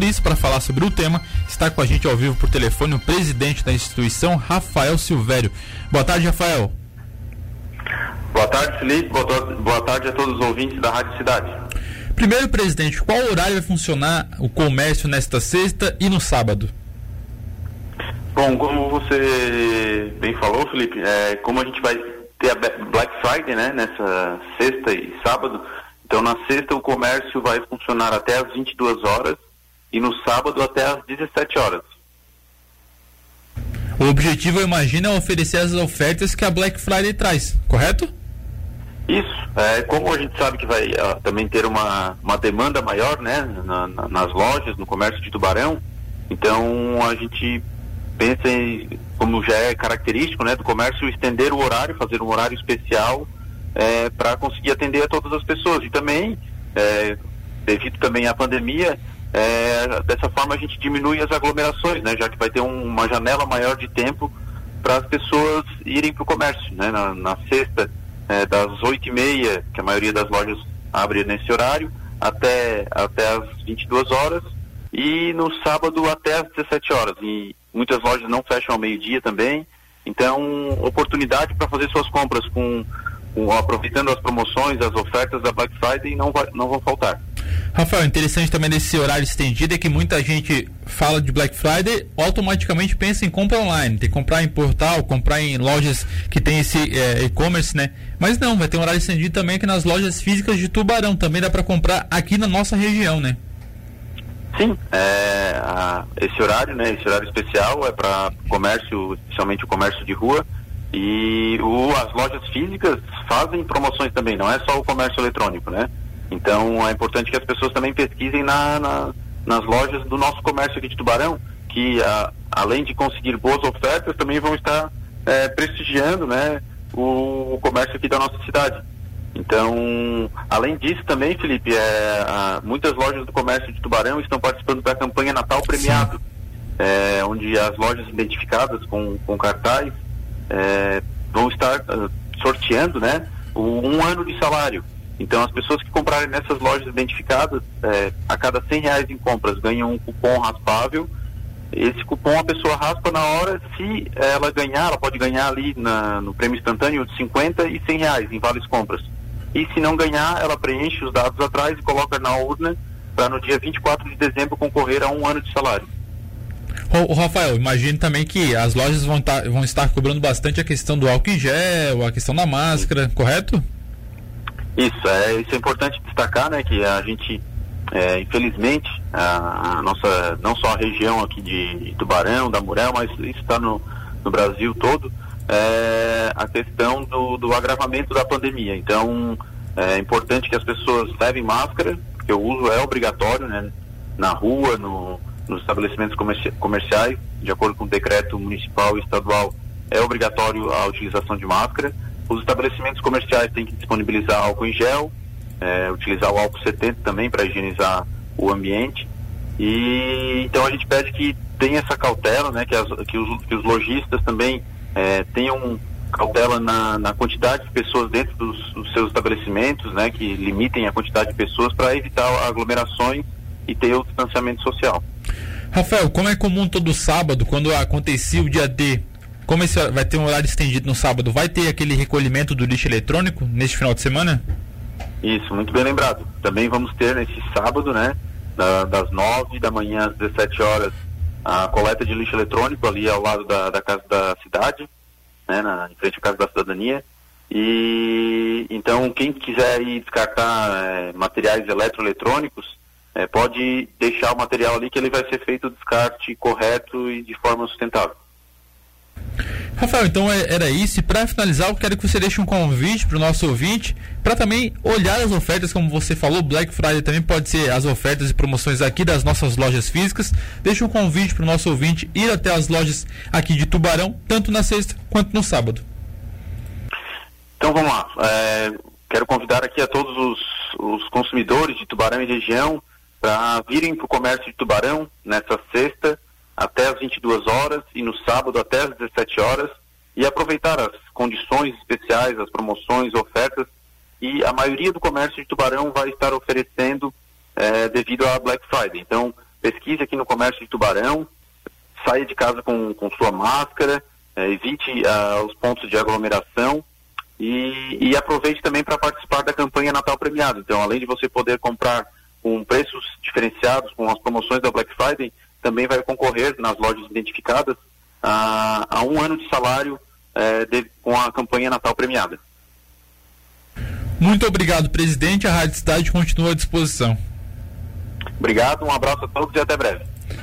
por isso, para falar sobre o tema, está com a gente ao vivo por telefone o presidente da instituição, Rafael Silvério. Boa tarde, Rafael. Boa tarde, Felipe. Boa tarde a todos os ouvintes da Rádio Cidade. Primeiro, presidente, qual horário vai funcionar o comércio nesta sexta e no sábado? Bom, como você bem falou, Felipe, é, como a gente vai ter a Black Friday, né, nessa sexta e sábado, então na sexta o comércio vai funcionar até às 22 horas e no sábado até às 17 horas. O objetivo, eu imagino, é oferecer as ofertas que a Black Friday traz, correto? Isso. É, como a gente sabe que vai também ter uma, uma demanda maior né, na, na, nas lojas, no comércio de tubarão, então a gente pensa em, como já é característico né, do comércio, estender o horário, fazer um horário especial é, para conseguir atender a todas as pessoas. E também, é, devido também à pandemia, é, dessa forma a gente diminui as aglomerações, né, já que vai ter um, uma janela maior de tempo para as pessoas irem para o comércio. Né, na, na sexta, é, das oito e meia, que a maioria das lojas abre nesse horário, até, até as 22 horas, e no sábado até as 17 horas. E muitas lojas não fecham ao meio-dia também. Então, oportunidade para fazer suas compras com, com, aproveitando as promoções, as ofertas da Black Friday não, vai, não vão faltar. Rafael, interessante também desse horário estendido é que muita gente fala de Black Friday, automaticamente pensa em compra online, tem que comprar em portal, comprar em lojas que tem esse é, e-commerce, né? Mas não, vai ter um horário estendido também aqui nas lojas físicas de Tubarão, também dá para comprar aqui na nossa região, né? Sim, é, a, esse horário, né, esse horário especial é para comércio, especialmente o comércio de rua, e o, as lojas físicas fazem promoções também, não é só o comércio eletrônico, né? Então é importante que as pessoas também pesquisem na, na, nas lojas do nosso comércio aqui de Tubarão, que a, além de conseguir boas ofertas, também vão estar é, prestigiando né, o, o, comércio aqui da nossa cidade. Então, além disso também, Felipe, é, a, muitas lojas do comércio de Tubarão estão participando da campanha Natal Premiado, é, onde as lojas identificadas com, com cartaz é, vão estar uh, sorteando né, um ano de salário. Então, as pessoas que comprarem nessas lojas identificadas, é, a cada 100 reais em compras, ganham um cupom raspável. Esse cupom a pessoa raspa na hora, se ela ganhar, ela pode ganhar ali na, no prêmio instantâneo de 50 e 100 reais em várias compras. E se não ganhar, ela preenche os dados atrás e coloca na urna para no dia 24 de dezembro concorrer a um ano de salário. O, Rafael, imagine também que as lojas vão, tá, vão estar cobrando bastante a questão do álcool em gel, a questão da máscara, Sim. correto? Isso, é, isso é importante destacar, né, que a gente, é, infelizmente, a, a, nossa, não só a região aqui de Tubarão, da Murel, mas isso está no, no Brasil todo, é, a questão do, do agravamento da pandemia. Então, é importante que as pessoas levem máscara, porque o uso é obrigatório, né, na rua, no, nos estabelecimentos comerci comerciais, de acordo com o decreto municipal e estadual, é obrigatório a utilização de máscara. Os estabelecimentos comerciais têm que disponibilizar álcool em gel, é, utilizar o álcool 70 também para higienizar o ambiente. E então a gente pede que tenha essa cautela, né, que, as, que, os, que os lojistas também é, tenham cautela na, na, quantidade de pessoas dentro dos, dos, seus estabelecimentos, né, que limitem a quantidade de pessoas para evitar aglomerações e ter o distanciamento social. Rafael, como é comum todo sábado, quando acontecia o dia D, como esse vai ter um horário estendido no sábado, vai ter aquele recolhimento do lixo eletrônico neste final de semana? Isso, muito bem lembrado. Também vamos ter nesse sábado, né, das 9 da manhã às 17 horas, a coleta de lixo eletrônico ali ao lado da, da Casa da Cidade, né, na, em frente à Casa da Cidadania. E então quem quiser ir descartar é, materiais eletroeletrônicos, é, pode deixar o material ali que ele vai ser feito o descarte correto e de forma sustentável. Rafael, então é, era isso. E para finalizar, eu quero que você deixe um convite para o nosso ouvinte para também olhar as ofertas, como você falou, Black Friday também pode ser as ofertas e promoções aqui das nossas lojas físicas. Deixe um convite para o nosso ouvinte ir até as lojas aqui de Tubarão, tanto na sexta quanto no sábado. Então vamos lá. É, quero convidar aqui a todos os, os consumidores de Tubarão e região para virem para o comércio de Tubarão nessa sexta até as 22 horas e no sábado até as 17 horas e aproveitar as condições especiais, as promoções, ofertas e a maioria do comércio de Tubarão vai estar oferecendo é, devido à Black Friday. Então, pesquise aqui no comércio de Tubarão, saia de casa com, com sua máscara, é, evite uh, os pontos de aglomeração e, e aproveite também para participar da campanha Natal Premiado. Então, além de você poder comprar com preços diferenciados, com as promoções da Black Friday, também vai concorrer nas lojas identificadas a, a um ano de salário é, de, com a campanha Natal Premiada. Muito obrigado, presidente. A Rádio Cidade continua à disposição. Obrigado, um abraço a todos e até breve.